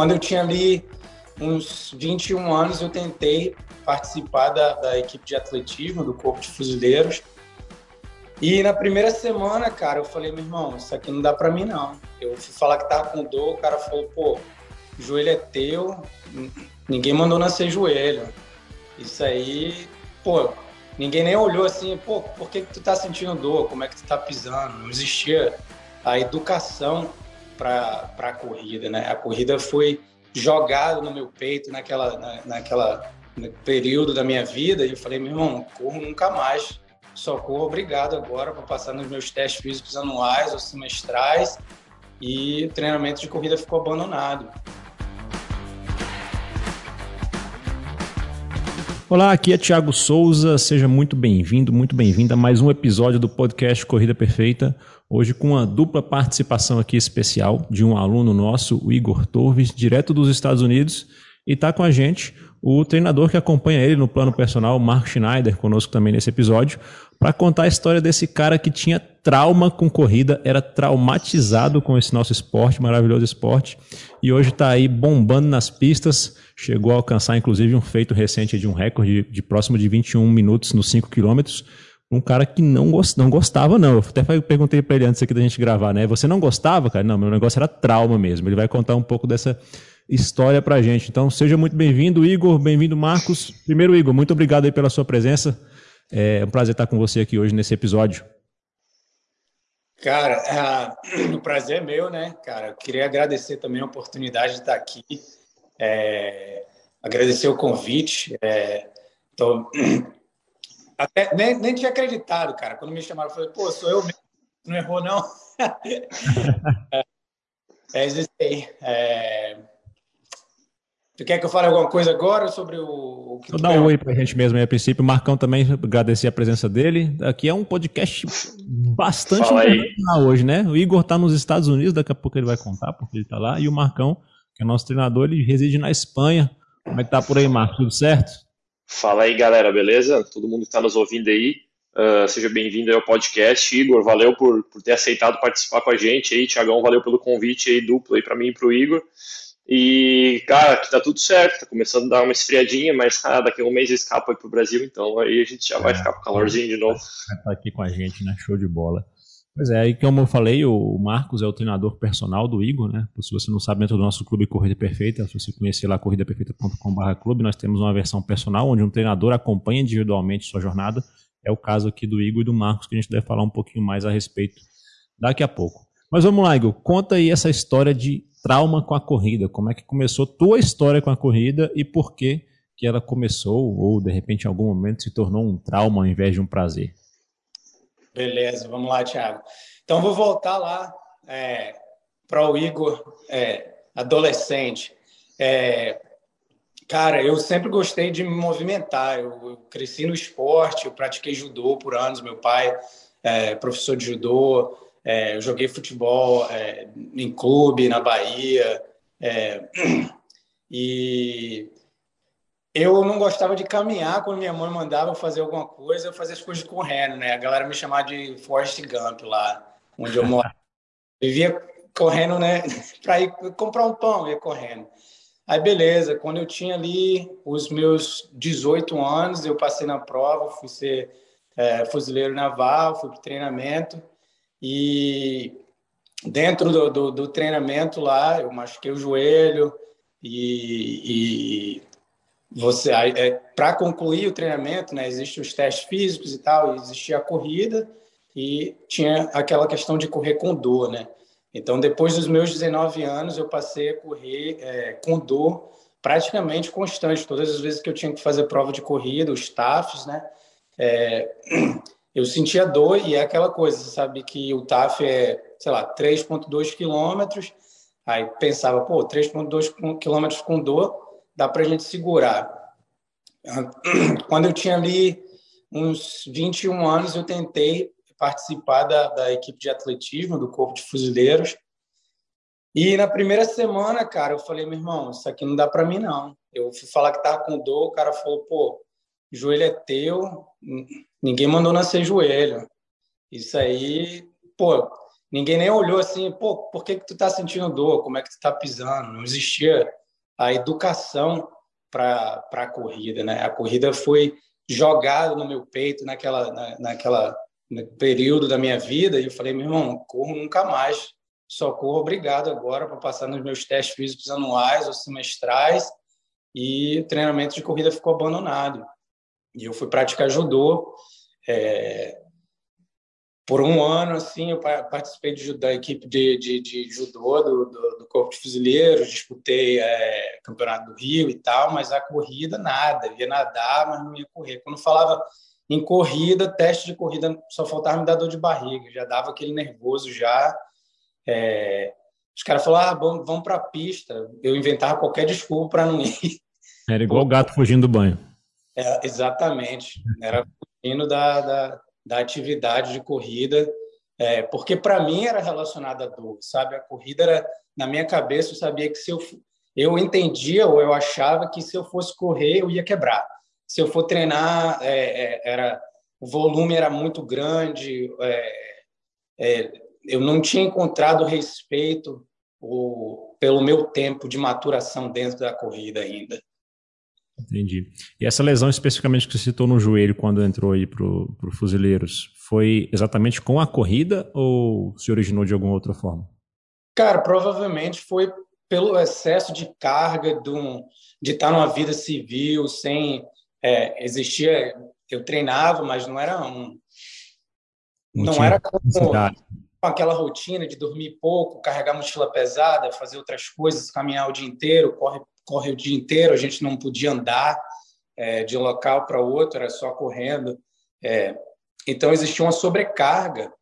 quando eu tinha ali uns 21 anos, eu tentei participar da, da equipe de atletismo do Corpo de Fuzileiros. E na primeira semana, cara, eu falei, meu irmão, isso aqui não dá para mim não. Eu fui falar que tava com dor, o cara falou, pô, joelho é teu, ninguém mandou nascer joelho. Isso aí, pô, ninguém nem olhou assim, pô, por que, que tu tá sentindo dor? Como é que tu tá pisando? Não existia a educação para a corrida, né? A corrida foi jogada no meu peito naquela, na, naquela período da minha vida e eu falei, meu irmão, corro nunca mais. Só corro obrigado agora para passar nos meus testes físicos anuais ou semestrais e o treinamento de corrida ficou abandonado. Olá, aqui é Thiago Souza. Seja muito bem-vindo, muito bem-vinda a mais um episódio do podcast Corrida Perfeita. Hoje com uma dupla participação aqui especial de um aluno nosso, o Igor Torres, direto dos Estados Unidos, e está com a gente o treinador que acompanha ele no plano personal, Marco Schneider, conosco também nesse episódio, para contar a história desse cara que tinha trauma com corrida, era traumatizado com esse nosso esporte, maravilhoso esporte, e hoje está aí bombando nas pistas, chegou a alcançar inclusive um feito recente de um recorde de, de próximo de 21 minutos nos 5 quilômetros, um cara que não, gost, não gostava, não. Eu até perguntei para ele antes aqui da gente gravar, né? Você não gostava, cara? Não, meu negócio era trauma mesmo. Ele vai contar um pouco dessa história pra gente. Então, seja muito bem-vindo, Igor. Bem-vindo, Marcos. Primeiro, Igor, muito obrigado aí pela sua presença. É um prazer estar com você aqui hoje nesse episódio. Cara, uh, o prazer é meu, né, cara? Eu queria agradecer também a oportunidade de estar aqui, é, agradecer o convite. É, até, nem, nem tinha acreditado, cara. Quando me chamaram, eu falei, pô, sou eu mesmo. Não errou, não? é, é isso aí. É... Tu quer que eu fale alguma coisa agora sobre o, o que Dá um oi pra gente mesmo aí a princípio. O Marcão também, agradecer a presença dele. Aqui é um podcast bastante internacional hoje, né? O Igor tá nos Estados Unidos, daqui a pouco ele vai contar porque ele tá lá. E o Marcão, que é nosso treinador, ele reside na Espanha. Como é que tá por aí, Marcos? Tudo certo? Fala aí, galera, beleza? Todo mundo que está nos ouvindo aí, uh, seja bem-vindo ao podcast. Igor, valeu por, por ter aceitado participar com a gente aí. Tiagão, valeu pelo convite aí duplo aí para mim e para o Igor. E, cara, aqui tá tudo certo, tá começando a dar uma esfriadinha, mas ah, daqui a um mês escapa aí pro Brasil, então aí a gente já vai é, ficar com calorzinho de novo. Tá aqui com a gente, né? Show de bola. Pois é, aí como eu falei, o Marcos é o treinador personal do Igor, né? Se você não sabe, dentro do nosso clube Corrida Perfeita, se você conhecer lá corridaperfeita.com.br nós temos uma versão personal onde um treinador acompanha individualmente sua jornada. É o caso aqui do Igor e do Marcos, que a gente deve falar um pouquinho mais a respeito daqui a pouco. Mas vamos lá, Igor, conta aí essa história de trauma com a corrida. Como é que começou tua história com a corrida e por que que ela começou ou de repente em algum momento se tornou um trauma ao invés de um prazer? Beleza, vamos lá, Thiago. Então, vou voltar lá é, para o Igor, é, adolescente. É, cara, eu sempre gostei de me movimentar. Eu, eu, cresci no esporte, eu pratiquei judô por anos. Meu pai é professor de judô. É, eu joguei futebol é, em clube na Bahia. É, e eu não gostava de caminhar quando minha mãe mandava fazer alguma coisa, eu fazia as coisas correndo, né? A galera me chamava de Forrest Gump lá, onde eu moro. Vivia correndo, né? Para ir comprar um pão, ia correndo. Aí, beleza, quando eu tinha ali os meus 18 anos, eu passei na prova, fui ser é, fuzileiro naval, fui para treinamento. E dentro do, do, do, treinamento lá, eu machuquei o joelho e, e você é, para concluir o treinamento, né, existem os testes físicos e tal, existia a corrida e tinha aquela questão de correr com dor, né? Então, depois dos meus 19 anos, eu passei a correr é, com dor praticamente constante. Todas as vezes que eu tinha que fazer prova de corrida, os TAFs, né? É, eu sentia dor e é aquela coisa, você sabe que o TAF é, sei lá, 3,2 quilômetros. Aí pensava, pô, 3,2 quilômetros com dor, dá para a gente segurar. Quando eu tinha ali uns 21 anos, eu tentei participar da, da equipe de atletismo do Corpo de Fuzileiros. E na primeira semana, cara, eu falei, meu irmão, isso aqui não dá para mim, não. Eu fui falar que tava com dor, o cara falou, pô, joelho é teu, ninguém mandou nascer joelho. Isso aí, pô, ninguém nem olhou assim, pô, por que, que tu tá sentindo dor? Como é que tu tá pisando? Não existia a educação para a corrida, né? A corrida foi jogada no meu peito naquela, na, naquela período da minha vida e eu falei, meu irmão, corro nunca mais, só corro obrigado agora para passar nos meus testes físicos anuais ou semestrais e o treinamento de corrida ficou abandonado. E eu fui praticar judô, é, por um ano, assim, eu participei de, da equipe de, de, de judô do, do, do, Corpo de Fuzileiros, disputei é, Campeonato do Rio e tal, mas a corrida, nada. Eu ia nadar, mas não ia correr. Quando falava em corrida, teste de corrida, só faltava me dar dor de barriga, já dava aquele nervoso já. É, os caras falaram, ah, vamos, vamos para a pista. Eu inventava qualquer desculpa para não ir. Era igual o gato fugindo do banho. É, exatamente. Era fugindo da, da da atividade de corrida, é, porque para mim era relacionada à dor, sabe? A corrida era na minha cabeça, eu sabia que se eu eu entendia ou eu achava que se eu fosse correr eu ia quebrar. Se eu for treinar, é, é, era o volume era muito grande, é, é, eu não tinha encontrado respeito o, pelo meu tempo de maturação dentro da corrida ainda. Entendi. E essa lesão especificamente que você citou no joelho quando entrou aí para o Fuzileiros, foi exatamente com a corrida ou se originou de alguma outra forma? Cara, provavelmente foi pelo excesso de carga de, um, de estar numa vida civil, sem é, existia. Eu treinava, mas não era um. Não, não era como, com aquela rotina de dormir pouco, carregar mochila pesada, fazer outras coisas, caminhar o dia inteiro, corre corre o dia inteiro, a gente não podia andar é, de um local para outro, era só correndo. É, então, existia uma sobrecarga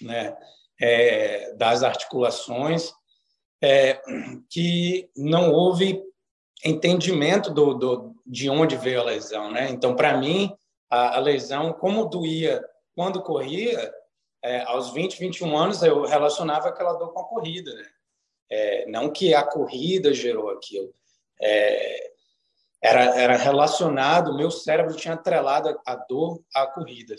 né, é, das articulações é, que não houve entendimento do, do, de onde veio a lesão. Né? Então, para mim, a, a, lesão, como doía quando corria, é, aos 20, 21 anos, eu relacionava aquela dor com a corrida. Né? É, não que a corrida gerou aquilo é, era, era relacionado, meu cérebro tinha atrelado a, dor à corrida.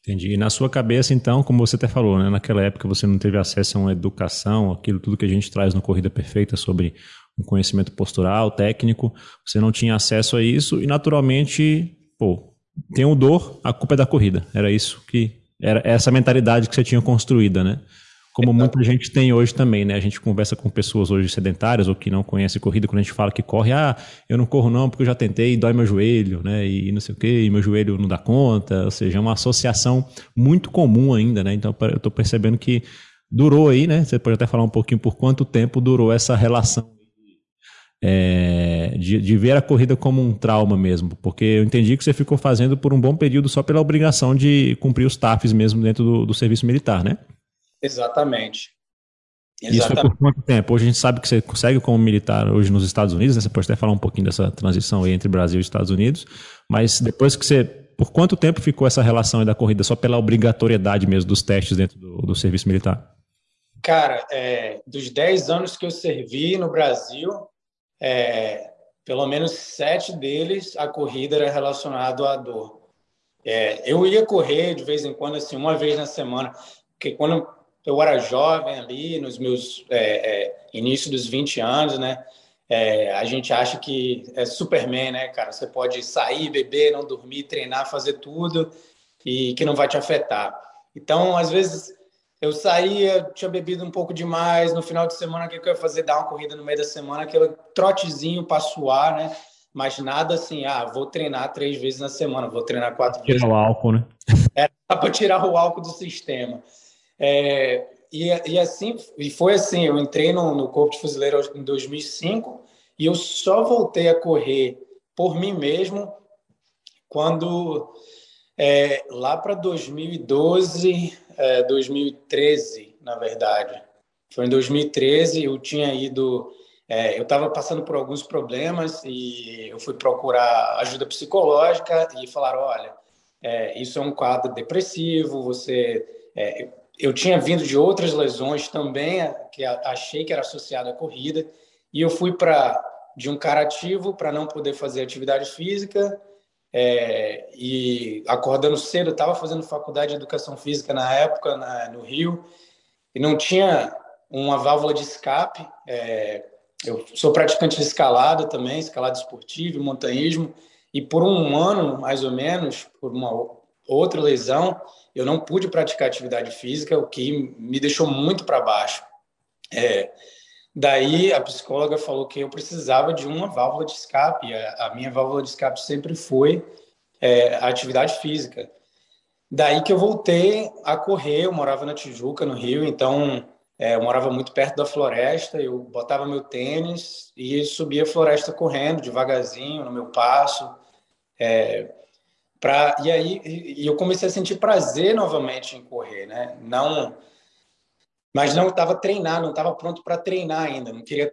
Entendi. E na sua cabeça, então, como você até falou, né, naquela época você não teve acesso a uma educação, aquilo tudo que a gente traz no Corrida Perfeita sobre um conhecimento postural, técnico, você não tinha acesso a isso e naturalmente, pô, tem o dor, a culpa é da corrida. Era isso que era essa mentalidade que você tinha construída, né? Como muita gente tem hoje também, né? A gente conversa com pessoas hoje sedentárias ou que não conhecem corrida, quando a gente fala que corre, ah, eu não corro não porque eu já tentei, dói meu joelho, né? E não sei o quê, e meu joelho não dá conta, ou seja, é uma associação muito comum ainda, né? Então eu estou percebendo que durou aí, né? Você pode até falar um pouquinho por quanto tempo durou essa relação é, de, de, ver a corrida como um trauma mesmo, porque eu entendi que você ficou fazendo por um bom período só pela obrigação de cumprir os TAFs mesmo dentro do, do serviço militar, né? Exatamente. Exatamente. Isso foi por quanto tempo? Hoje a gente sabe que você consegue como militar hoje nos Estados Unidos, né? você pode até falar um pouquinho dessa transição aí entre Brasil e Estados Unidos, mas depois que você, por quanto tempo ficou essa relação da corrida só pela obrigatoriedade mesmo dos testes dentro do, do serviço militar? Cara, é, dos 10 anos que eu servi no Brasil, é, pelo menos sete deles a corrida era relacionada à dor. É, eu ia correr de vez em quando, assim, uma vez na semana, porque quando eu era jovem ali, nos meus é, é, início dos 20 anos, né? É, a gente acha que é Superman, né, cara? Você pode sair, beber, não dormir, treinar, fazer tudo e que não vai te afetar. Então, às vezes, eu saía, tinha bebido um pouco demais. No final de semana, o que eu ia fazer? Dar uma corrida no meio da semana, aquele trotezinho para suar, né? Mas nada assim, ah, vou treinar três vezes na semana, vou treinar quatro tirar vezes. Tirar o álcool, né? Era para tirar o álcool do sistema. É, e, e, assim, e foi assim, eu entrei no, no Corpo de Fuzileiro em 2005 e eu só voltei a correr por mim mesmo quando é, lá para 2012, é, 2013, na verdade. Foi em 2013, eu tinha ido, é, eu estava passando por alguns problemas e eu fui procurar ajuda psicológica e falaram, olha, é, isso é um quadro depressivo, você é, eu tinha vindo de outras lesões também, que achei que era associado à corrida, e eu fui para de um cara ativo para não poder fazer atividade física, é, e acordando cedo, estava fazendo faculdade de educação física na época, na, no Rio, e não tinha uma válvula de escape. É, eu sou praticante de escalada também, escalada esportiva, montanhismo, e por um ano, mais ou menos, por uma outra lesão, eu não pude praticar atividade física, o que me deixou muito para baixo. É, daí a psicóloga falou que eu precisava de uma válvula de escape. A, a minha válvula de escape sempre foi é, a atividade física. Daí que eu voltei a correr. Eu morava na Tijuca, no Rio, então é, eu morava muito perto da floresta. Eu botava meu tênis e subia a floresta correndo devagarzinho no meu passo. É, Pra, e aí e eu comecei a sentir prazer novamente em correr, né? Não, mas não estava treinado, não estava pronto para treinar ainda. Não queria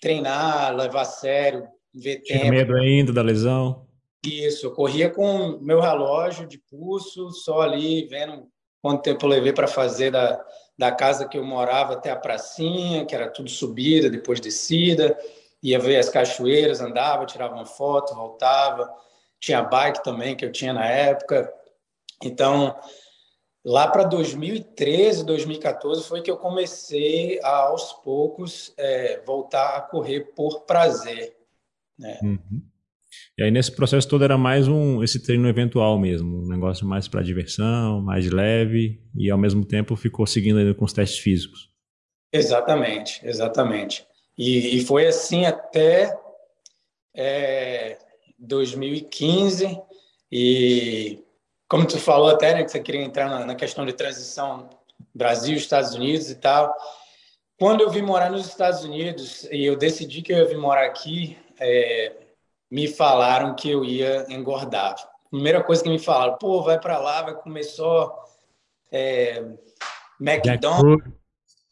treinar, levar a sério, ver Tinha tempo. medo ainda da lesão? Isso, eu corria com meu relógio de pulso, só ali vendo quanto tempo eu levei para fazer da, da casa que eu morava até a pracinha, que era tudo subida, depois descida. Ia ver as cachoeiras, andava, tirava uma foto, voltava tinha bike também que eu tinha na época. Então, lá para 2013, 2014 foi que eu comecei a, aos poucos é, voltar a correr por prazer. Né? Uhum. E aí nesse processo todo era mais um esse treino eventual mesmo, um negócio mais para diversão, mais leve e ao mesmo tempo ficou seguindo ainda com os testes físicos. Exatamente, exatamente. E, e foi assim até é, 2015 e como tu falou até, né, que você queria entrar na, na questão de transição Brasil, Estados Unidos e tal. Quando eu vim morar nos Estados Unidos e eu decidi que eu ia vir morar aqui, é, me falaram que eu ia engordar. Primeira coisa que me falaram, pô, vai para lá, vai comer só é, McDonald's,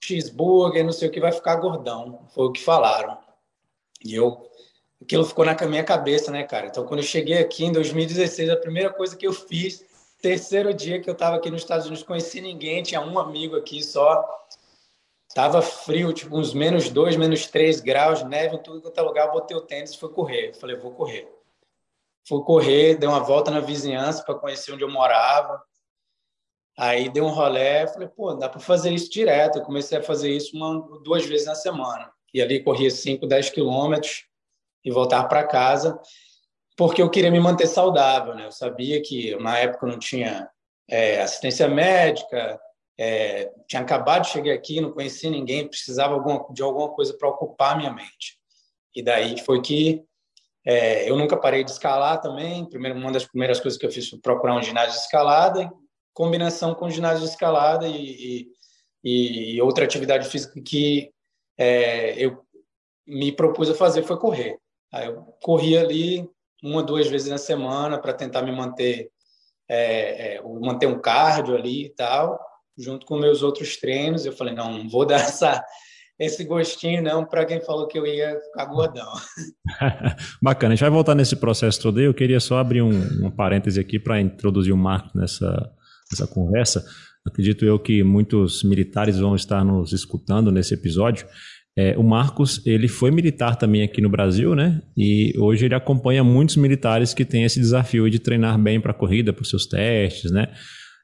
cheeseburger, não sei o que, vai ficar gordão. Foi o que falaram. E eu aquilo ficou na minha cabeça, né, cara? Então, quando eu cheguei aqui em 2016, a primeira coisa que eu fiz, terceiro dia que eu estava aqui nos Estados Unidos, conheci ninguém, tinha um amigo aqui só. Tava frio, tipo uns menos dois, menos três graus, neve em tudo quanto é lugar. Botei o tênis e fui correr. falei, vou correr. Fui correr, dei uma volta na vizinhança para conhecer onde eu morava. Aí dei um rolé, falei, pô, dá para fazer isso direto. Eu comecei a fazer isso uma, duas vezes na semana. E ali corria 5, 10 quilômetros e voltar para casa, porque eu queria me manter saudável. Né? Eu sabia que na época não tinha é, assistência médica, é, tinha acabado de chegar aqui, não conhecia ninguém, precisava alguma, de alguma coisa para ocupar minha mente. E daí foi que é, eu nunca parei de escalar também. Primeiro, uma das primeiras coisas que eu fiz foi procurar um ginásio de escalada, em combinação com ginásio de escalada e, e, e outra atividade física que é, eu me propus a fazer foi correr. Aí eu corria ali uma, duas vezes na semana para tentar me manter, é, é, manter um cardio ali e tal, junto com meus outros treinos. Eu falei, não, não vou dar essa, esse gostinho não para quem falou que eu ia ficar gordão. Bacana, a gente vai voltar nesse processo todo aí. Eu queria só abrir um, um parêntese aqui para introduzir o Marco nessa, nessa conversa. Acredito eu que muitos militares vão estar nos escutando nesse episódio. É, o Marcos, ele foi militar também aqui no Brasil, né? E hoje ele acompanha muitos militares que têm esse desafio de treinar bem para a corrida, para os seus testes, né?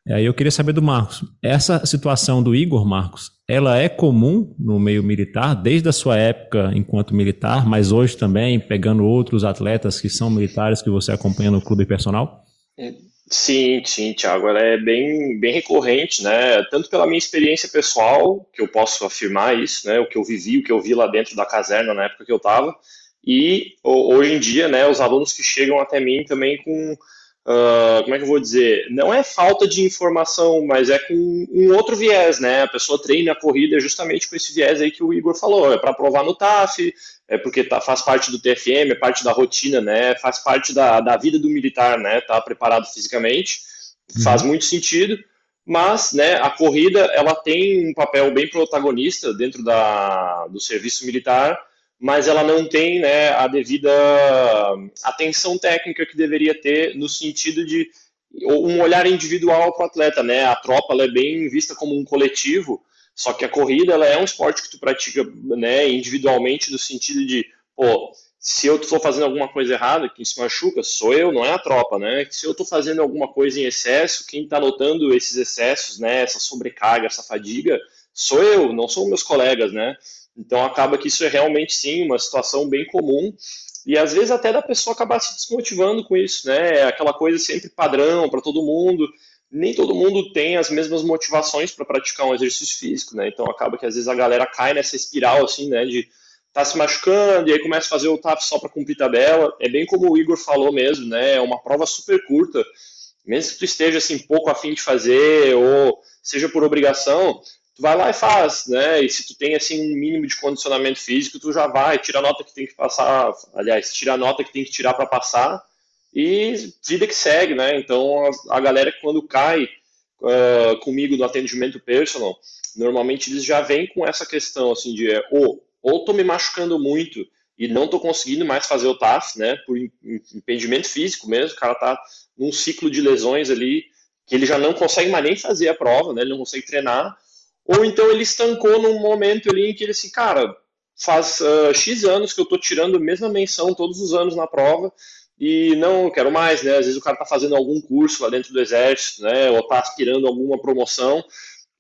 Aí eu queria saber do Marcos, essa situação do Igor Marcos, ela é comum no meio militar, desde a sua época enquanto militar, mas hoje também, pegando outros atletas que são militares que você acompanha no clube personal? É, Sim, sim, Thiago, ela é bem, bem recorrente, né? Tanto pela minha experiência pessoal, que eu posso afirmar isso, né? O que eu vivi, o que eu vi lá dentro da caserna na época que eu estava, e hoje em dia, né? Os alunos que chegam até mim também com Uh, como é que eu vou dizer? Não é falta de informação, mas é com um outro viés, né? A pessoa treina a corrida justamente com esse viés aí que o Igor falou, é para provar no TAF, é porque tá, faz parte do TFM, é parte da rotina, né? Faz parte da, da vida do militar, né? Tá preparado fisicamente, uhum. faz muito sentido, mas, né? A corrida ela tem um papel bem protagonista dentro da, do serviço militar mas ela não tem né, a devida atenção técnica que deveria ter no sentido de um olhar individual para o atleta, né? A tropa é bem vista como um coletivo, só que a corrida ela é um esporte que tu pratica né, individualmente no sentido de, pô, se eu estou fazendo alguma coisa errada, quem se machuca sou eu, não é a tropa, né? Se eu estou fazendo alguma coisa em excesso, quem está notando esses excessos, né, essa sobrecarga, essa fadiga, sou eu, não são meus colegas, né? Então acaba que isso é realmente sim uma situação bem comum e às vezes até da pessoa acabar se desmotivando com isso, né? É aquela coisa sempre padrão para todo mundo. Nem todo mundo tem as mesmas motivações para praticar um exercício físico, né? Então acaba que às vezes a galera cai nessa espiral assim, né? De tá se machucando e aí começa a fazer o TAP só para cumprir tabela. É bem como o Igor falou mesmo, né? É uma prova super curta. Mesmo que tu esteja assim pouco afim de fazer ou seja por obrigação, tu vai lá e faz, né? E se tu tem assim um mínimo de condicionamento físico, tu já vai, tira a nota que tem que passar, aliás, tira a nota que tem que tirar para passar e vida que segue, né? Então a, galera quando cai uh, comigo no atendimento personal, normalmente eles já vêm com essa questão assim de ou ou tô me machucando muito e não tô conseguindo mais fazer o TAF, né? Por impedimento físico mesmo, o cara tá num ciclo de lesões ali que ele já não consegue mais nem fazer a prova, né? Ele não consegue treinar ou então ele estancou num momento ali em que ele assim, cara, faz uh, X anos que eu tô tirando a mesma menção todos os anos na prova e não quero mais, né? Às vezes o cara tá fazendo algum curso lá dentro do exército, né? Ou tá aspirando alguma promoção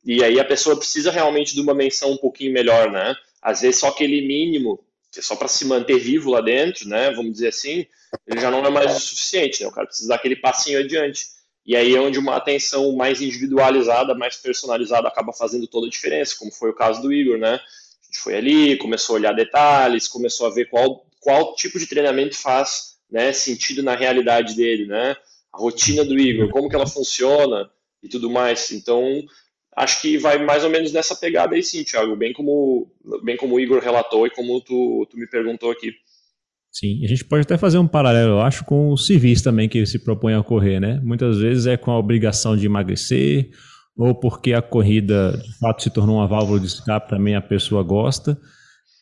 e aí a pessoa precisa realmente de uma menção um pouquinho melhor, né? Às vezes só aquele mínimo, que é só para se manter vivo lá dentro, né? Vamos dizer assim, ele já não é mais o suficiente, né? O cara precisa dar aquele passinho adiante. E aí é onde uma atenção mais individualizada, mais personalizada acaba fazendo toda a diferença, como foi o caso do Igor, né? A gente foi ali, começou a olhar detalhes, começou a ver qual, qual tipo de treinamento faz né, sentido na realidade dele, né? A rotina do Igor, como que ela funciona e tudo mais. Então, acho que vai mais ou menos nessa pegada aí sim, Thiago, bem como, bem como o Igor relatou e como tu, tu me perguntou aqui. Sim, a gente pode até fazer um paralelo, eu acho, com os civis também que se propõem a correr, né? Muitas vezes é com a obrigação de emagrecer, ou porque a corrida de fato se tornou uma válvula de escape, também a pessoa gosta,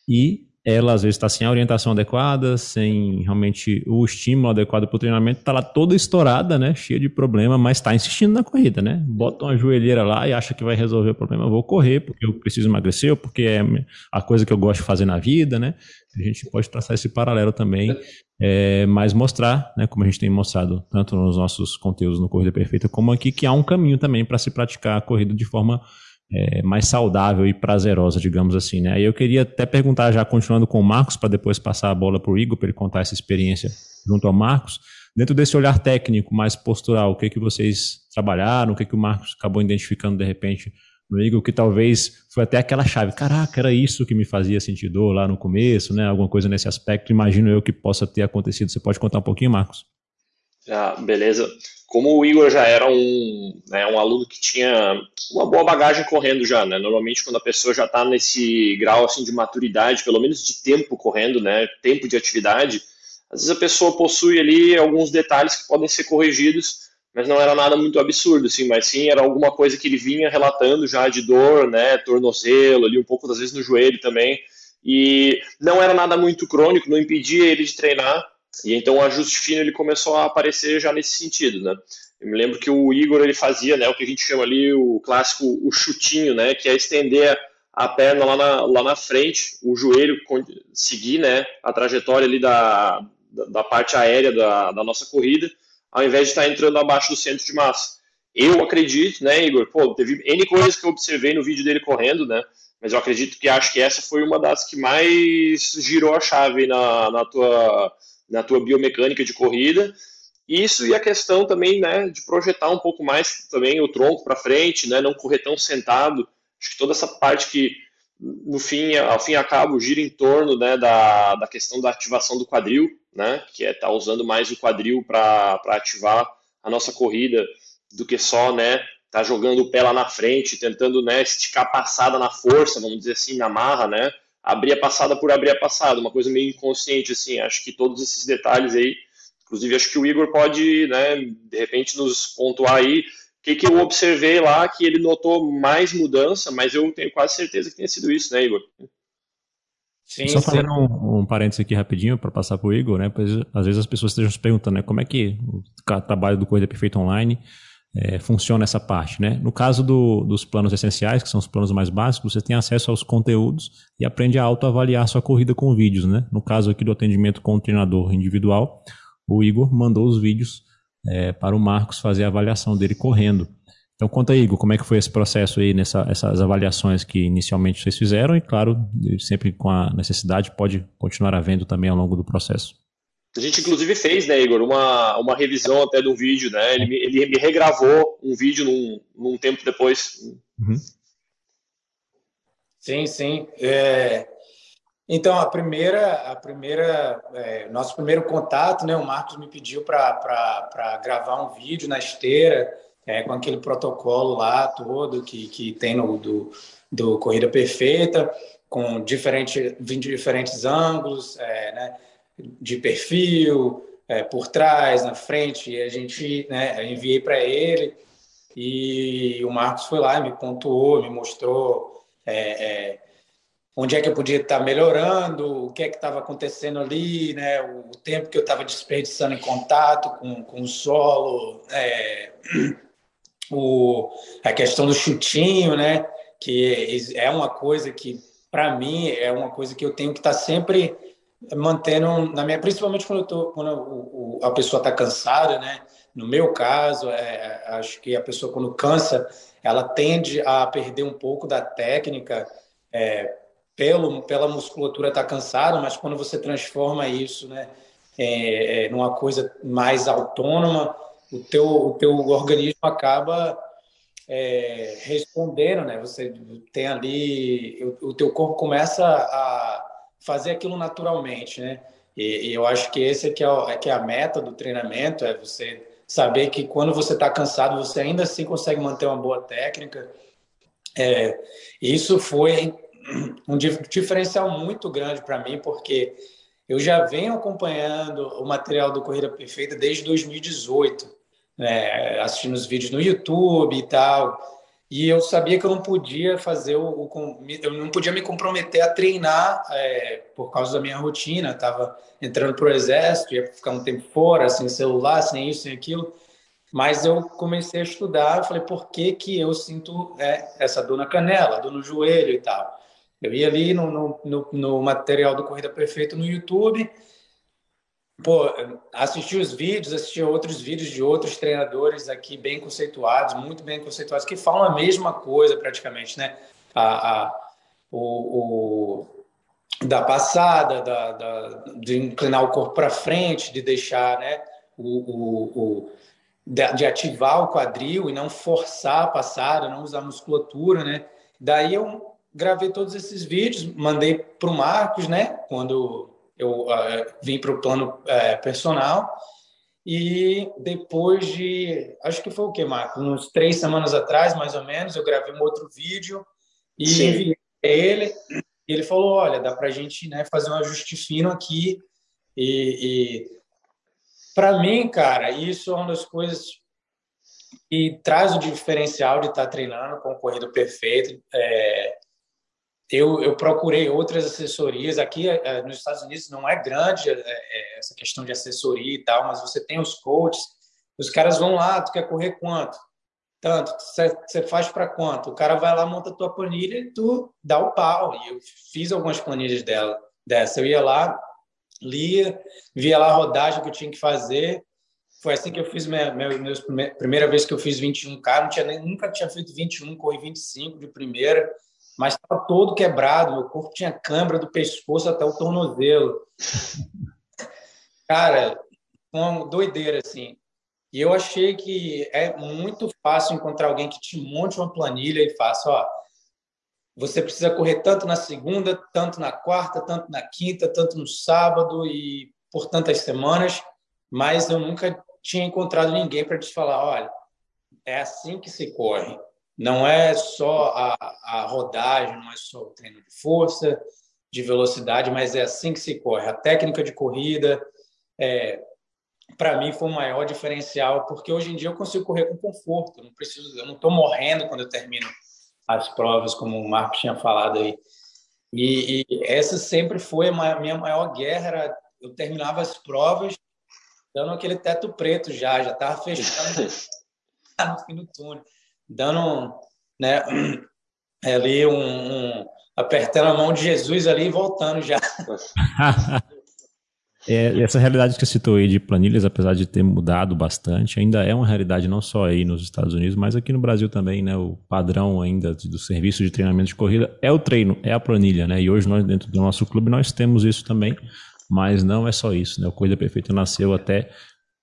e ela às vezes está sem a orientação adequada, sem realmente o estímulo adequado para o treinamento, está lá toda estourada, né, cheia de problema, mas está insistindo na corrida, né? Bota uma joelheira lá e acha que vai resolver o problema. Eu vou correr porque eu preciso emagrecer, porque é a coisa que eu gosto de fazer na vida, né? A gente pode traçar esse paralelo também, é, mas mostrar, né, como a gente tem mostrado tanto nos nossos conteúdos no Corrida Perfeita, como aqui, que há um caminho também para se praticar a corrida de forma é, mais saudável e prazerosa, digamos assim. Né? Eu queria até perguntar, já continuando com o Marcos, para depois passar a bola para o Igor, para ele contar essa experiência junto ao Marcos. Dentro desse olhar técnico, mais postural, o que, que vocês trabalharam, o que, que o Marcos acabou identificando de repente no Igor, que talvez foi até aquela chave. Caraca, era isso que me fazia sentir dor lá no começo, né? Alguma coisa nesse aspecto. Imagino eu que possa ter acontecido. Você pode contar um pouquinho, Marcos? Ah, beleza como o Igor já era um, né, um aluno que tinha uma boa bagagem correndo já, né? Normalmente quando a pessoa já está nesse grau assim de maturidade, pelo menos de tempo correndo, né? Tempo de atividade, às vezes a pessoa possui ali alguns detalhes que podem ser corrigidos, mas não era nada muito absurdo, assim, mas sim era alguma coisa que ele vinha relatando já de dor, né? Tornozelo ali um pouco das vezes no joelho também, e não era nada muito crônico, não impedia ele de treinar, e então o ajuste fino ele começou a aparecer já nesse sentido, né? Eu me lembro que o Igor ele fazia, né, o que a gente chama ali o clássico o chutinho, né, que é estender a perna lá na, lá na frente, o joelho seguir, né, a trajetória ali da, da, da parte aérea da, da nossa corrida, ao invés de estar entrando abaixo do centro de massa. Eu acredito, né, Igor? Pô, teve N coisas que eu observei no vídeo dele correndo, né? Mas eu acredito que acho que essa foi uma das que mais girou a chave na, na tua na tua biomecânica de corrida. Isso e a questão também, né, de projetar um pouco mais também o tronco para frente, né, não correr tão sentado. Acho que toda essa parte que no fim, ao fim e cabo, gira em torno né, da, da questão da ativação do quadril, né, que é estar tá usando mais o quadril para ativar a nossa corrida do que só né, tá jogando o pé lá na frente, tentando né, esticar a passada na força, vamos dizer assim, na marra, né, abrir a passada por abrir a passada, uma coisa meio inconsciente, assim. Acho que todos esses detalhes aí, inclusive acho que o Igor pode, né, de repente nos pontuar aí o que, que eu observei lá que ele notou mais mudança, mas eu tenho quase certeza que tenha sido isso, né, Igor? Sim, Só fazendo um, um parênteses aqui rapidinho para passar para o Igor, né? Pois às vezes as pessoas estejam se perguntando, né? Como é que o trabalho do Corrida Perfeita Online é, funciona essa parte. Né? No caso do, dos planos essenciais, que são os planos mais básicos, você tem acesso aos conteúdos e aprende a autoavaliar sua corrida com vídeos. Né? No caso aqui do atendimento com o treinador individual, o Igor mandou os vídeos é, para o Marcos fazer a avaliação dele correndo. Então conta aí, Igor, como é que foi esse processo aí, nessa, essas avaliações que inicialmente vocês fizeram e, claro, sempre com a necessidade, pode continuar havendo também ao longo do processo. A gente, inclusive, fez, né, Igor, uma, uma revisão até do vídeo, né? Ele, ele me regravou um vídeo num, num tempo depois. Uhum. Sim, sim. É... Então, a primeira, a primeira, é, nosso primeiro contato, né, o Marcos me pediu para gravar um vídeo na esteira, é, com aquele protocolo lá todo que, que tem no do, do Corrida Perfeita, com diferente, diferentes ângulos, é, né, de perfil, é, por trás, na frente, e a gente, né, enviei para ele, e o Marcos foi lá me pontuou, me mostrou é, é, onde é que eu podia estar melhorando, o que é que estava acontecendo ali, né, o tempo que eu estava desperdiçando em contato com, com o solo, é, o, a questão do chutinho, né, que é uma coisa que, para mim, é uma coisa que eu tenho que estar sempre mantendo na minha, principalmente quando, eu tô, quando o, o, a pessoa está cansada, né? No meu caso, é, acho que a pessoa quando cansa, ela tende a perder um pouco da técnica é, pelo pela musculatura estar tá cansada, mas quando você transforma isso, né, é, é, numa coisa mais autônoma, o teu o teu organismo acaba é, respondendo, né? Você tem ali o, o teu corpo começa a fazer aquilo naturalmente, né? E, e eu acho que esse é que é, é que é a meta do treinamento, é você saber que quando você está cansado, você ainda assim consegue manter uma boa técnica. É, isso foi um diferencial muito grande para mim, porque eu já venho acompanhando o material do Corrida Perfeita desde 2018, né, assistindo os vídeos no YouTube e tal. E eu sabia que eu não podia fazer o, o eu não podia me comprometer a treinar é, por causa da minha rotina. Estava entrando para o exército, ia ficar um tempo fora, sem celular, sem isso, sem aquilo. Mas eu comecei a estudar, falei, por que, que eu sinto é, essa dor na canela, dor no joelho e tal? Eu ia ali no, no, no, no material do Corrida Perfeita no YouTube, pô, assisti os vídeos, assisti outros vídeos de outros treinadores aqui bem conceituados, muito bem conceituados, que falam a mesma coisa praticamente, né? A, a o, o, da passada, da, da, de inclinar o corpo para frente, de deixar, né? O, o, de, ativar o quadril e não forçar a passada, não usar musculatura, né? Daí eu gravei todos esses vídeos, mandei para o Marcos, né? Quando eu uh, vim para o plano uh, personal e depois de, acho que foi o que, Marco? Uns três semanas atrás, mais ou menos, eu gravei um outro vídeo e Sim. enviei ele. E ele falou, olha, dá para a gente né, fazer um ajuste fino aqui. E, e para mim, cara, isso é uma das coisas que traz o diferencial de estar tá treinando com o corrido perfeito. É, eu, eu procurei outras assessorias. Aqui é, nos Estados Unidos não é grande é, essa questão de assessoria e tal, mas você tem os coaches, os caras vão lá, tu quer correr quanto? Tanto, você faz para quanto? O cara vai lá, monta a tua planilha e tu dá o pau. E eu fiz algumas planilhas dela, dessa. Eu ia lá, lia, via lá a rodagem que eu tinha que fazer. Foi assim que eu fiz minha, minha, minha primeira vez que eu fiz 21K. Não tinha, nunca tinha feito 21, corri 25 de primeira mas estava todo quebrado, meu corpo tinha câimbra do pescoço até o tornozelo. Cara, uma doideira assim. E eu achei que é muito fácil encontrar alguém que te monte uma planilha e faça, ó, você precisa correr tanto na segunda, tanto na quarta, tanto na quinta, tanto no sábado e por tantas semanas, mas eu nunca tinha encontrado ninguém para te falar, olha, é assim que se corre. Não é só a, a rodagem, não é só o treino de força, de velocidade, mas é assim que se corre. A técnica de corrida, é, para mim, foi o maior diferencial, porque hoje em dia eu consigo correr com conforto. Eu não preciso, eu não estou morrendo quando eu termino as provas, como o Marcos tinha falado aí. E, e essa sempre foi a minha maior guerra. Era, eu terminava as provas dando aquele teto preto já, já estava fechando no fim do túnel dando né, ali um, um, apertando a mão de Jesus ali e voltando já. É, essa realidade que você citou aí de planilhas, apesar de ter mudado bastante, ainda é uma realidade não só aí nos Estados Unidos, mas aqui no Brasil também, né? O padrão ainda do serviço de treinamento de corrida é o treino, é a planilha, né? E hoje nós dentro do nosso clube nós temos isso também, mas não é só isso, né? O Corrida Perfeita nasceu até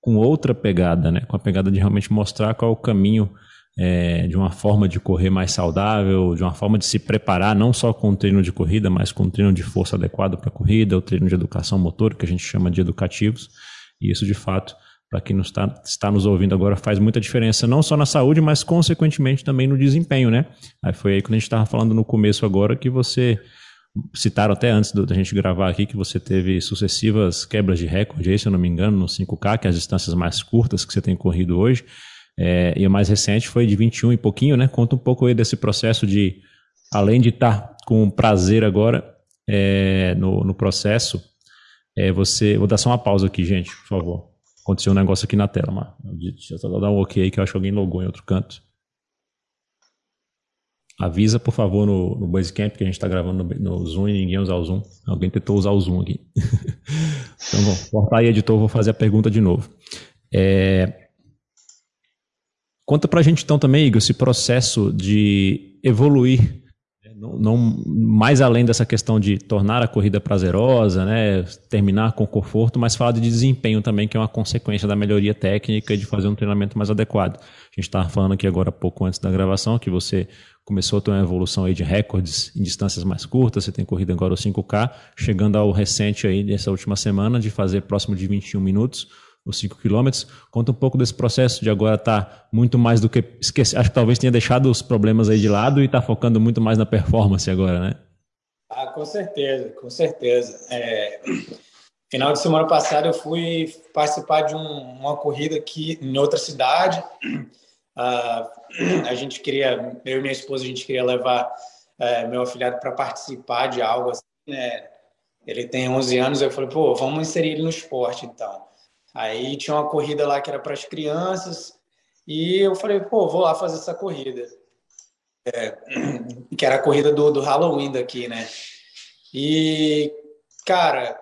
com outra pegada, né? Com a pegada de realmente mostrar qual é o caminho é, de uma forma de correr mais saudável, de uma forma de se preparar, não só com o treino de corrida, mas com o treino de força adequado para a corrida, o treino de educação motor, que a gente chama de educativos. E isso, de fato, para quem nos está, está nos ouvindo agora, faz muita diferença, não só na saúde, mas consequentemente também no desempenho, né? Aí foi aí quando a gente estava falando no começo agora que você citaram até antes da gente gravar aqui que você teve sucessivas quebras de recorde, se eu não me engano, no 5K, que é as distâncias mais curtas que você tem corrido hoje. É, e o mais recente foi de 21 e pouquinho, né? Conta um pouco aí desse processo de, além de estar tá com prazer agora é, no, no processo, é, você. Vou dar só uma pausa aqui, gente, por favor. Aconteceu um negócio aqui na tela, mas deixa eu só dar um ok aí que eu acho que alguém logou em outro canto. Avisa, por favor, no, no Basecamp que a gente está gravando no, no, Zoom e ninguém usa o Zoom. Alguém tentou usar o Zoom aqui. então, vou cortar aí, editor, vou fazer a pergunta de novo. É, Conta pra gente então também, Igor, esse processo de evoluir, né? não, não, mais além dessa questão de tornar a corrida prazerosa, né, terminar com conforto, mas falar de desempenho também, que é uma consequência da melhoria técnica e de fazer um treinamento mais adequado. A gente estava falando aqui agora pouco antes da gravação que você começou a ter uma evolução aí de recordes em distâncias mais curtas, você tem corrido agora o 5K, chegando ao recente aí nessa última semana de fazer próximo de 21 minutos, os 5 quilômetros. Conta um pouco desse processo de agora estar tá muito mais do que esquecer. Acho que talvez tenha deixado os problemas aí de lado e está focando muito mais na performance agora, né? Ah, com certeza, com certeza. É, final de semana passada eu fui participar de um, uma corrida aqui em outra cidade. Ah, a gente queria, eu e minha esposa, a gente queria levar é, meu afilhado para participar de algo assim, né? Ele tem 11 anos, eu falei, pô, vamos inserir ele no esporte então. Aí tinha uma corrida lá que era para as crianças e eu falei, pô, vou lá fazer essa corrida. É, que era a corrida do, do Halloween daqui, né? E, cara,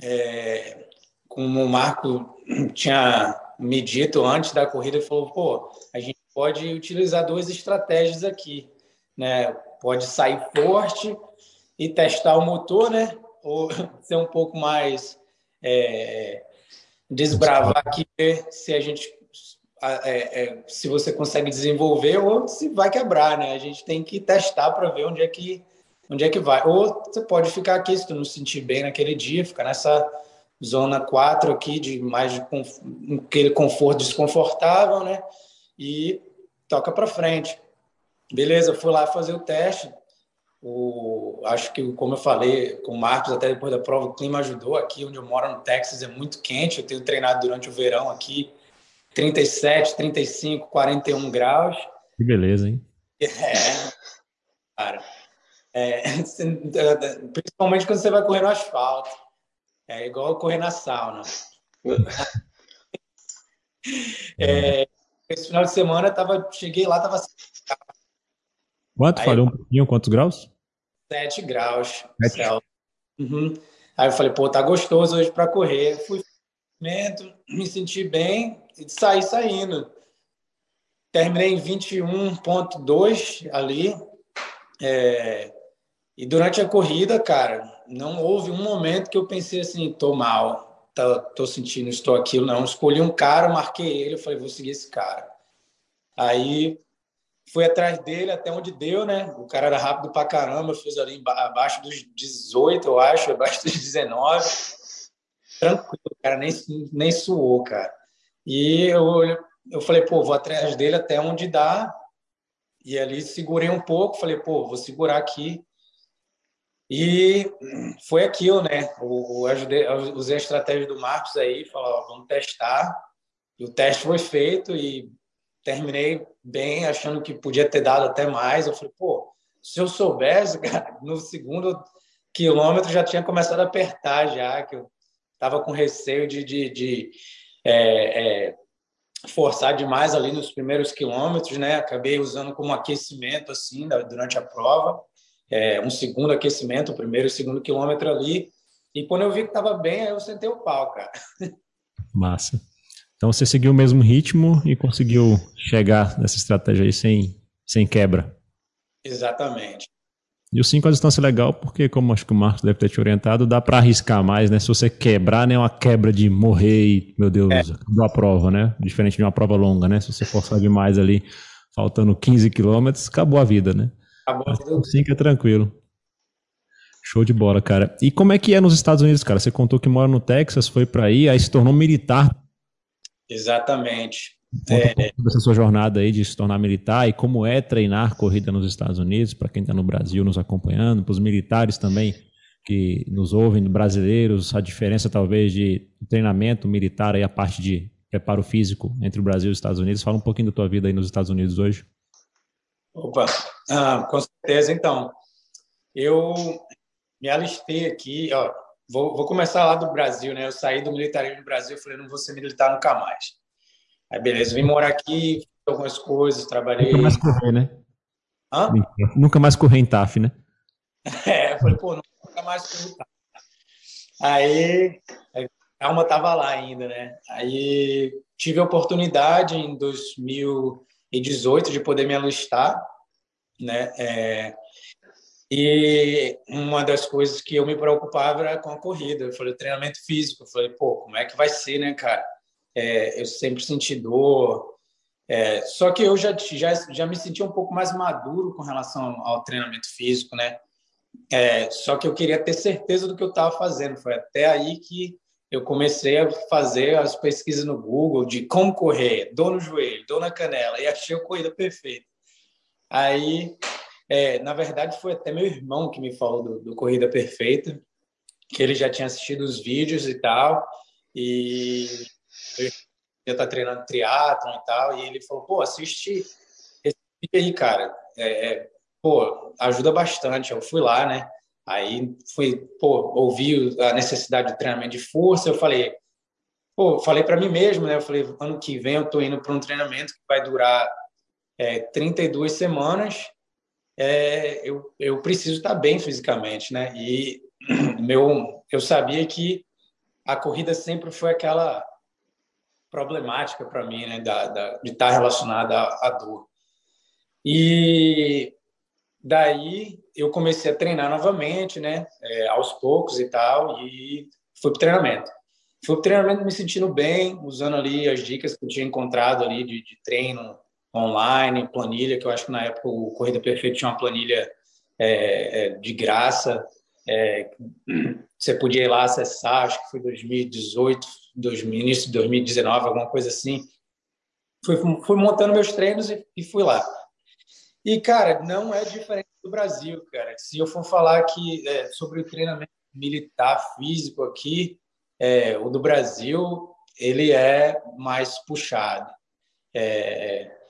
é, como o Marco tinha me dito antes da corrida, ele falou, pô, a gente pode utilizar duas estratégias aqui, né? Pode sair forte e testar o motor, né? Ou ser um pouco mais é, desbravar aqui, ver se a gente é, é, se você consegue desenvolver ou se vai quebrar, né? A gente tem que testar para ver onde é que onde é que vai. Ou você pode ficar aqui se tu não se sentir bem naquele dia, ficar nessa zona 4 aqui de mais de aquele conforto desconfortável, né? E toca para frente. Beleza, fui lá fazer o teste. O, acho que, como eu falei com o Marcos, até depois da prova, o clima ajudou. Aqui onde eu moro, no Texas, é muito quente. Eu tenho treinado durante o verão aqui, 37, 35, 41 graus. Que beleza, hein? É, cara. É, principalmente quando você vai correr no asfalto. É igual correr na sauna. É, esse final de semana tava, cheguei lá, tava Quanto? Aí, Falhou um pouquinho, quantos graus? 7 graus. 7. Uhum. Aí eu falei, pô, tá gostoso hoje para correr. Fui me senti bem e saí saindo. Terminei em 21.2 ali. É... E durante a corrida, cara, não houve um momento que eu pensei assim, tô mal, tô, tô sentindo, estou aquilo, não. Escolhi um cara, marquei ele, eu falei, vou seguir esse cara. Aí fui atrás dele até onde deu, né? O cara era rápido pra caramba, fiz ali abaixo dos 18, eu acho, abaixo dos 19. Tranquilo, cara nem, nem suou, cara. E eu, eu falei, pô, vou atrás dele até onde dá. E ali segurei um pouco, falei, pô, vou segurar aqui. E foi aquilo, né? Eu, ajudei, eu usei a estratégia do Marcos aí, falou, vamos testar. E o teste foi feito e terminei bem, achando que podia ter dado até mais. Eu falei, pô, se eu soubesse, cara, no segundo quilômetro já tinha começado a apertar já, que eu estava com receio de, de, de é, é, forçar demais ali nos primeiros quilômetros, né? Acabei usando como aquecimento assim durante a prova, é, um segundo aquecimento, o primeiro e segundo quilômetro ali. E quando eu vi que estava bem, aí eu sentei o pau, cara. Massa. Então você seguiu o mesmo ritmo e conseguiu chegar nessa estratégia aí sem, sem quebra. Exatamente. E o 5 a distância é legal porque, como acho que o Marcos deve ter te orientado, dá para arriscar mais, né? Se você quebrar, né? Uma quebra de morrer e, meu Deus, é. a prova, né? Diferente de uma prova longa, né? Se você forçar demais ali, faltando 15 quilômetros, acabou a vida, né? Acabou a vida. O 5 é tranquilo. Show de bola, cara. E como é que é nos Estados Unidos, cara? Você contou que mora no Texas, foi para aí, aí se tornou militar. Exatamente. Conta é... um sua jornada aí de se tornar militar e como é treinar corrida nos Estados Unidos, para quem está no Brasil nos acompanhando, para os militares também que nos ouvem, brasileiros, a diferença talvez de treinamento militar aí, a parte de preparo físico entre o Brasil e os Estados Unidos. Fala um pouquinho da tua vida aí nos Estados Unidos hoje. Opa, ah, com certeza. Então, eu me alistei aqui, ó, vou, vou começar lá do Brasil, né? Eu saí do militarismo do Brasil, falei, não vou ser militar nunca mais. Aí, beleza, vim morar aqui, fiz algumas coisas, trabalhei. Nunca mais correr, né? Hã? Nunca mais correr em TAF, né? É, eu falei, pô, nunca mais correr em TAF. Aí, a calma tava lá ainda, né? Aí tive a oportunidade em 2018 de poder me alistar, né? É, e uma das coisas que eu me preocupava era com a corrida. Eu falei, treinamento físico. Eu falei, pô, como é que vai ser, né, cara? é, eu sempre senti dor. É, só que eu já, já, já me senti um pouco mais maduro com relação ao treinamento físico, né? É, só que eu queria ter certeza do que eu estava fazendo. Foi até aí que eu comecei a fazer as pesquisas no Google de como correr, dor no joelho, dor na canela, e achei a corrida perfeita. Aí, é, na verdade, foi até meu irmão que me falou do, do Corrida Perfeita, que ele já tinha assistido os vídeos e tal, e eu ia estar treinando triatlon e tal, e ele falou, pô, assiste esse vídeo aí, cara, é, é, pô, ajuda bastante. Eu fui lá, né? Aí fui, pô, ouvi a necessidade de treinamento de força, eu falei, pô, falei para mim mesmo, né? Eu falei, ano que vem eu tô indo para um treinamento que vai durar é, 32 semanas, é, eu, eu preciso estar bem fisicamente, né? E meu, eu sabia que a corrida sempre foi aquela problemática para mim, né, da, da, de estar relacionada à, à dor. E daí eu comecei a treinar novamente, né, é, aos poucos e tal, e fui para treinamento. Fui para treinamento me sentindo bem, usando ali as dicas que eu tinha encontrado ali de, de treino online, planilha, que eu acho que na época o Corrida Perfeita tinha uma planilha é, é, de graça, é, você podia ir lá acessar, acho que foi 2018, 2000, início de 2019, alguma coisa assim. Fui, fui montando meus treinos e, e, fui lá. E, cara, não é diferente do Brasil, cara. Se eu for falar aqui é, sobre o treinamento militar físico aqui, é, o do Brasil, ele é mais puxado. É,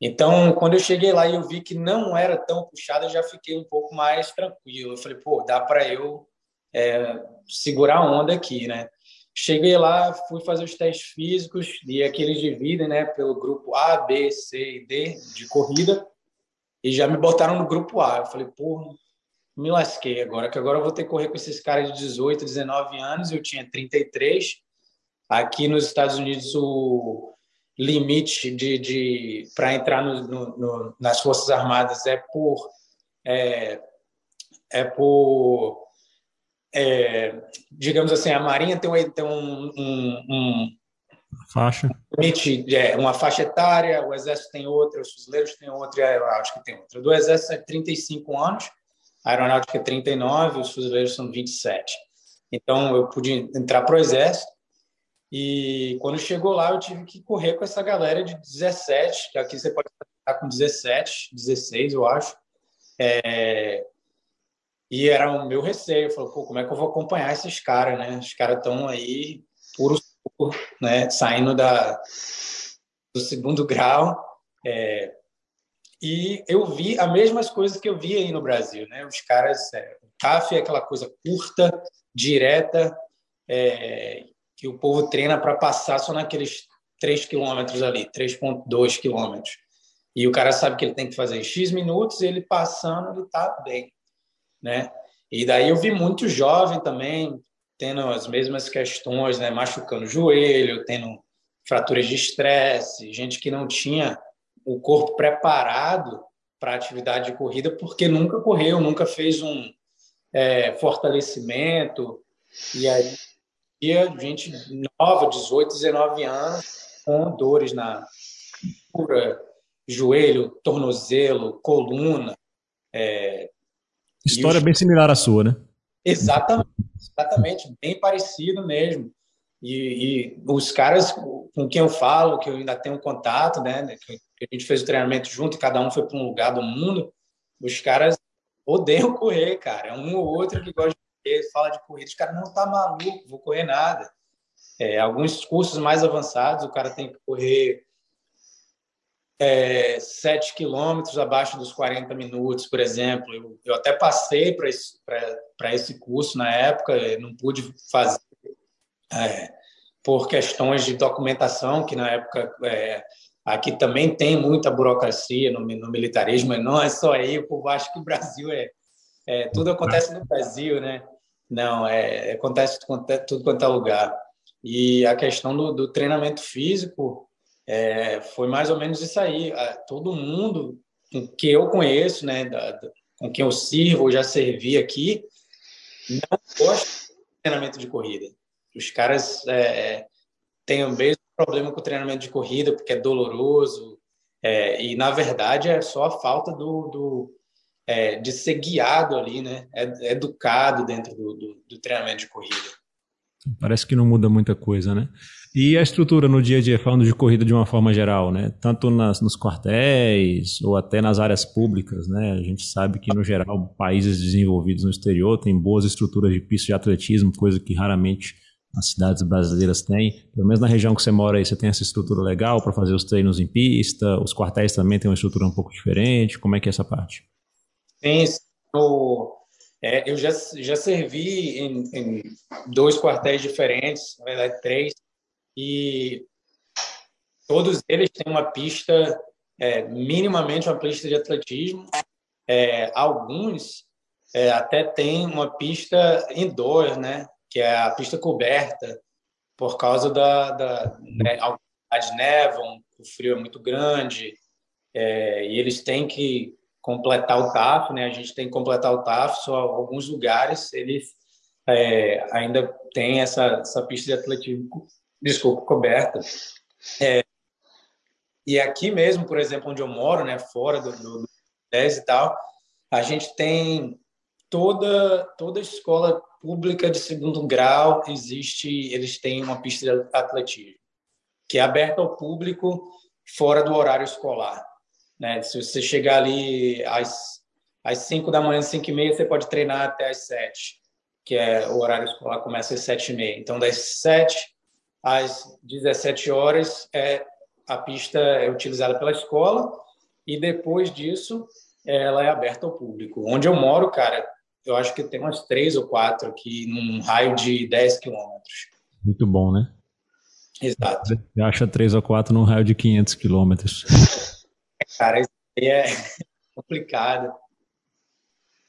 então, quando eu cheguei lá e eu vi que não era tão puxado, eu já fiquei um pouco mais tranquilo. Eu falei, pô, dá para eu é, segurar a onda aqui, né? Cheguei lá, fui fazer os testes físicos e aqui eles dividem, né, pelo grupo A, B, C e D de corrida e já me botaram no grupo A. Eu falei, porra, me lasquei agora, que agora eu vou ter que correr com esses caras de 18, 19 anos, eu tinha 33. Aqui nos Estados Unidos o limite de, de para entrar no, no, no, nas Forças Armadas é por é, é por é, digamos assim a Marinha tem, um, tem um, um, um faixa. limite é, uma faixa etária o Exército tem outra os fuzileiros têm outra e a Aeronáutica tem outra. Do Exército é 35 anos a Aeronáutica é 39 os fuzileiros são 27 então eu pude entrar para o Exército e quando chegou lá, eu tive que correr com essa galera de 17, que aqui você pode estar com 17, 16, eu acho. É... E era o meu receio. Eu falei, pô, como é que eu vou acompanhar esses caras, né? Os caras estão aí puro suco, né? Saindo da, do segundo grau. É... E eu vi as mesmas coisas que eu vi aí no Brasil, né? Os caras, é... o CAF é aquela coisa curta, direta, é, que o povo treina para passar só naqueles 3 quilômetros ali, 3,2 quilômetros. E o cara sabe que ele tem que fazer X minutos ele passando, ele está bem. Né? E daí eu vi muito jovem também tendo as mesmas questões, né? Machucando o joelho, tendo fraturas de estresse, gente que não tinha o corpo preparado para atividade de corrida porque nunca correu, nunca fez um é, fortalecimento. E aí, gente nova, 18, 19 anos, com dores na cintura, joelho, tornozelo, coluna. É, História os... bem similar à sua, né? Exatamente, exatamente, bem parecido mesmo. E, e, os caras com quem eu falo, que eu ainda tenho contato, né, que, a gente fez o treinamento junto e cada um foi para um lugar do mundo, os caras odeiam correr, cara. É um ou outro que gosta correr, fala de corrida, os caras não tá maluco, vou correr nada. É, alguns cursos mais avançados, o cara tem que correr é, 7 quilômetros abaixo dos 40 minutos, por exemplo. Eu, eu até passei para esse, esse curso na época, não pude fazer é, por questões de documentação, que na época é, aqui também tem muita burocracia no, no, militarismo, mas não é só aí, o povo acha que o Brasil é, é tudo acontece no Brasil, né? Não, é, acontece tudo, tudo quanto é lugar. E a questão do, do treinamento físico é, foi mais ou menos isso aí. Todo mundo que eu conheço, né, da, da, com quem eu sirvo, já servi aqui, não gosta de treinamento de corrida. Os caras é, têm o mesmo problema com o treinamento de corrida, porque é doloroso, é, e na verdade é só a falta do, do é, de ser guiado ali, né? É, educado dentro do, do, do, treinamento de corrida. Parece que não muda muita coisa, né? E a estrutura no dia a dia, falando de corrida de uma forma geral, né? Tanto nas, nos quartéis ou até nas áreas públicas, né? A gente sabe que, no geral, países desenvolvidos no exterior têm boas estruturas de pista de atletismo, coisa que raramente as cidades brasileiras têm. Pelo menos na região que você mora aí, você tem essa estrutura legal para fazer os treinos em pista, os quartéis também têm uma estrutura um pouco diferente. Como é que é essa parte? Eu, é, eu já, já servi em, em, dois quartéis diferentes, na verdade três, e todos eles têm uma pista, é, minimamente uma pista de atletismo. É, alguns é, até têm uma pista indoor, né? que é a pista coberta, por causa da, da né, de nevam, o frio é muito grande, é, e eles têm que completar o TAF, né? A gente tem que completar o TAF, só alguns lugares eles é, ainda tem essa, essa pista de atletismo, desculpa, coberta. É, e aqui mesmo, por exemplo, onde eu moro, né, fora do, do 10 e tal, a gente tem toda toda escola pública de segundo grau existe, eles têm uma pista de atletismo que é aberta ao público fora do horário escolar. Né? Se você chegar ali às, às 5 da manhã, 5 e meia, você pode treinar até às 7, que é o horário escolar começa às 7 e meia. Então, das 7 às 17 horas, é, a pista é utilizada pela escola e depois disso ela é aberta ao público. Onde eu moro, cara, eu acho que tem umas três ou quatro aqui num raio de 10 quilômetros. Muito bom, né? Exato. Você acha três ou quatro num raio de 500 quilômetros. Cara, isso aí é complicado.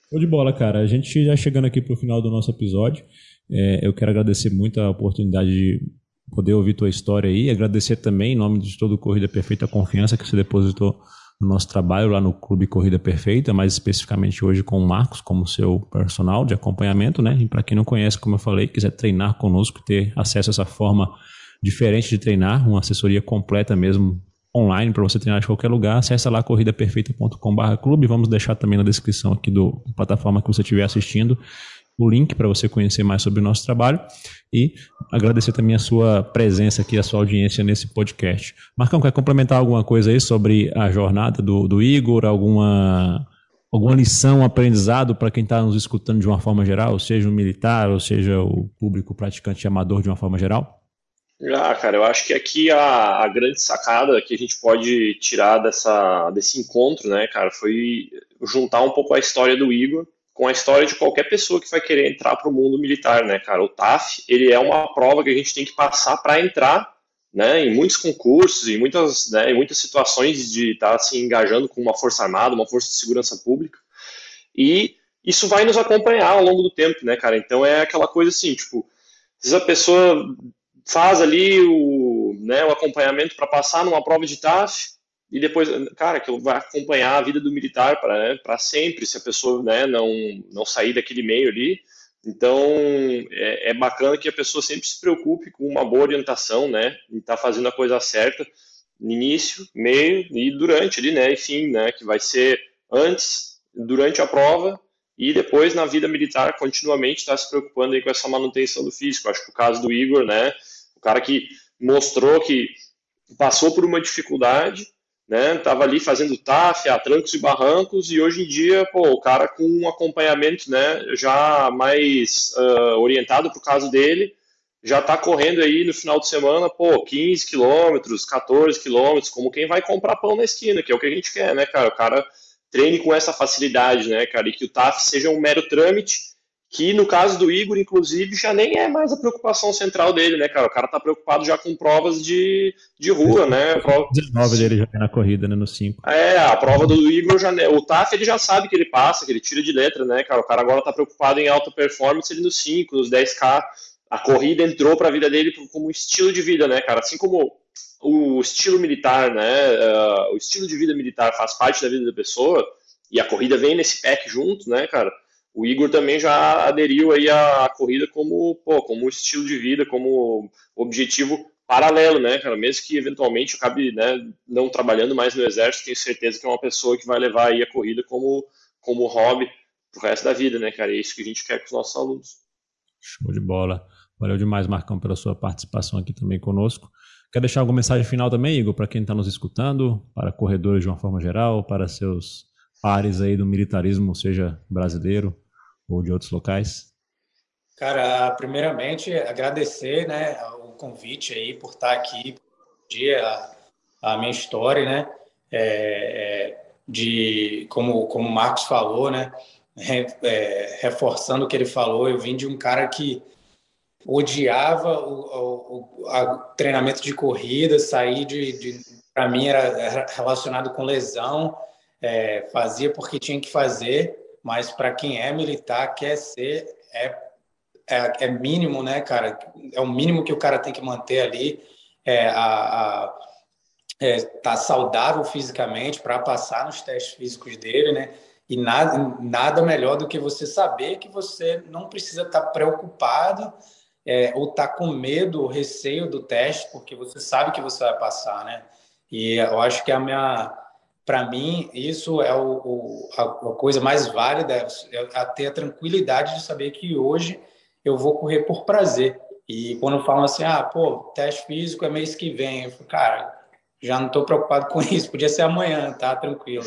Show de bola, cara. A gente já chegando aqui para o final do nosso episódio. É, eu quero agradecer muito a oportunidade de poder ouvir tua história aí. Agradecer também, em nome de todo o Corrida Perfeita, a confiança que você depositou no nosso trabalho lá no Clube Corrida Perfeita, mais especificamente hoje com o Marcos como seu personal de acompanhamento, né? E para quem não conhece, como eu falei, quiser treinar conosco, ter acesso a essa forma diferente de treinar, uma assessoria completa mesmo online para você treinar de qualquer lugar, acessa lá corridaperfeita.com/clube. Vamos deixar também na descrição aqui do plataforma que você estiver assistindo o link para você conhecer mais sobre o nosso trabalho e agradecer também a sua presença aqui, a sua audiência nesse podcast. Marcão, quer complementar alguma coisa aí sobre a jornada do, do Igor, alguma, alguma lição, aprendizado para quem está nos escutando de uma forma geral, seja o militar, ou seja o público praticante amador de uma forma geral? Ah, cara, eu acho que aqui a, a grande sacada que a gente pode tirar dessa, desse encontro, né, cara, foi juntar um pouco a história do Igor com a história de qualquer pessoa que vai querer entrar para o mundo militar, né, cara? O TAF, ele é uma prova que a gente tem que passar para entrar, né, em muitos concursos, em muitas, né, em muitas situações de estar tá, se engajando com uma força armada, uma força de segurança pública. E isso vai nos acompanhar ao longo do tempo, né, cara? Então é aquela coisa assim, tipo, se a pessoa faz ali o, né, o acompanhamento para passar numa prova de TAF e depois, cara, que vai acompanhar a vida do militar para né, sempre, se a pessoa né, não, não sair daquele meio ali. Então, é, é, bacana que a pessoa sempre se preocupe com uma boa orientação, né, e tá fazendo a coisa certa no início, meio e durante ali, né, enfim, né, que vai ser antes, durante a prova e depois na vida militar continuamente está se preocupando aí com essa manutenção do físico. Acho que o caso do Igor, né, cara que mostrou que passou por uma dificuldade, né, tava ali fazendo TAF, a trancos e barrancos e hoje em dia, pô, o cara com um acompanhamento, né, já mais uh, orientado para o caso dele, já está correndo aí no final de semana, pô, 15 quilômetros, 14 quilômetros, como quem vai comprar pão na esquina, que é o que a gente quer, né, cara? O cara treine com essa facilidade, né, cara? E que o TAF seja um mero trâmite, que no caso do Igor, inclusive, já nem é mais a preocupação central dele, né, cara? O cara tá preocupado já com provas de, de rua, né? Prova... 19 dele já na corrida, né, no 5. É, a prova do Igor já. O TAF ele já sabe que ele passa, que ele tira de letra, né, cara? O cara agora tá preocupado em alta performance ele no 5, nos 10K. A corrida entrou para a vida dele como um estilo de vida, né, cara? Assim como o estilo militar, né? Uh, o estilo de vida militar faz parte da vida da pessoa e a corrida vem nesse pack junto, né, cara? O Igor também já aderiu aí à corrida como, pô, como estilo de vida, como objetivo paralelo, né, cara? Mesmo que eventualmente acabe, né, não trabalhando mais no exército, tenho certeza que é uma pessoa que vai levar aí a corrida como como hobby pro resto da vida, né, cara? É isso que a gente quer com os nossos alunos. Show de bola. Valeu demais, Marcão, pela sua participação aqui também conosco. Quer deixar alguma mensagem final também, Igor, para quem está nos escutando, para corredores de uma forma geral, para seus pares aí do militarismo, seja brasileiro ou de outros locais? Cara, primeiramente agradecer, né, o convite aí por estar aqui, dia a, minha história, né, é, é de como como o Marcos falou, né, é, reforçando o que ele falou, eu vim de um cara que odiava o, o, o treinamento de corrida, sair de, de para mim era, era, relacionado com lesão, é, fazia porque tinha que fazer, mas para quem é militar quer ser é, é, é, mínimo, né, cara? É o mínimo que o cara tem que manter ali, é, a, a é, tá saudável fisicamente para passar nos testes físicos dele, né? E nada, nada melhor do que você saber que você não precisa estar tá preocupado é, ou tá com medo, ou receio do teste, porque você sabe que você vai passar, né? E eu acho que a minha, para mim, isso é o, o, a, a, coisa mais válida, é ter a tranquilidade de saber que hoje eu vou correr por prazer. E quando falam assim, ah, pô, teste físico é mês que vem, eu falo, cara, já não estou preocupado com isso, podia ser amanhã, tá tranquilo.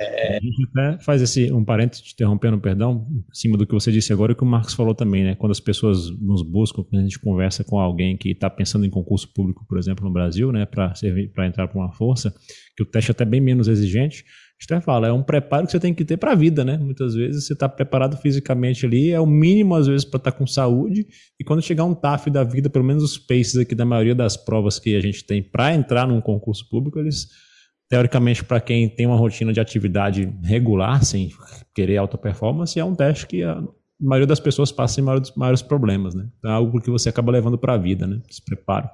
É... Até faz esse, um parênteses, te interrompendo, perdão, em cima do que você disse agora e que o Marcos falou também, né? Quando as pessoas nos buscam, quando a gente conversa com alguém que está pensando em concurso público, por exemplo, no Brasil, né, para entrar para uma força, que o teste é até bem menos exigente, a gente fala, é um preparo que você tem que ter para a vida, né? Muitas vezes você está preparado fisicamente ali, é o mínimo às vezes para estar tá com saúde, e quando chegar um TAF da vida, pelo menos os paces aqui da maioria das provas que a gente tem para entrar num concurso público, eles teoricamente, para quem tem uma rotina de atividade regular, sem querer alta performance, é um teste que a maioria das pessoas passa sem maiores, maiores problemas, né? Então é algo que você acaba levando para a vida, né? Esse preparo.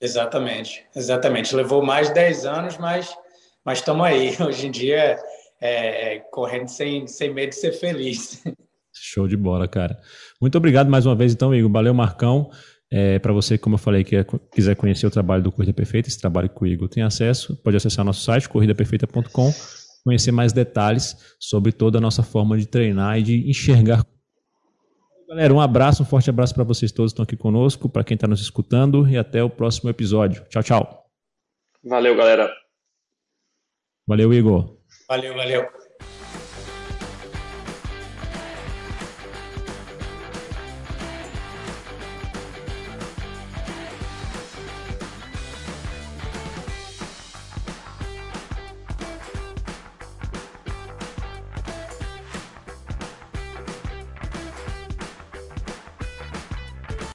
Exatamente, exatamente. Levou mais de 10 anos, mas mas estamos aí. Hoje em dia, é, é, correndo sem, sem medo de ser feliz. Show de bola, cara. Muito obrigado mais uma vez, então, Igor. Valeu, Marcão. É, para você, como eu falei, que é, quiser conhecer o trabalho do Corrida Perfeita, esse trabalho que o Igor tem acesso, pode acessar nosso site, corridaperfeita.com, conhecer mais detalhes sobre toda a nossa forma de treinar e de enxergar. Galera, um abraço, um forte abraço para vocês todos que estão aqui conosco, para quem está nos escutando e até o próximo episódio. Tchau, tchau. Valeu, galera. Valeu, Igor. Valeu, valeu.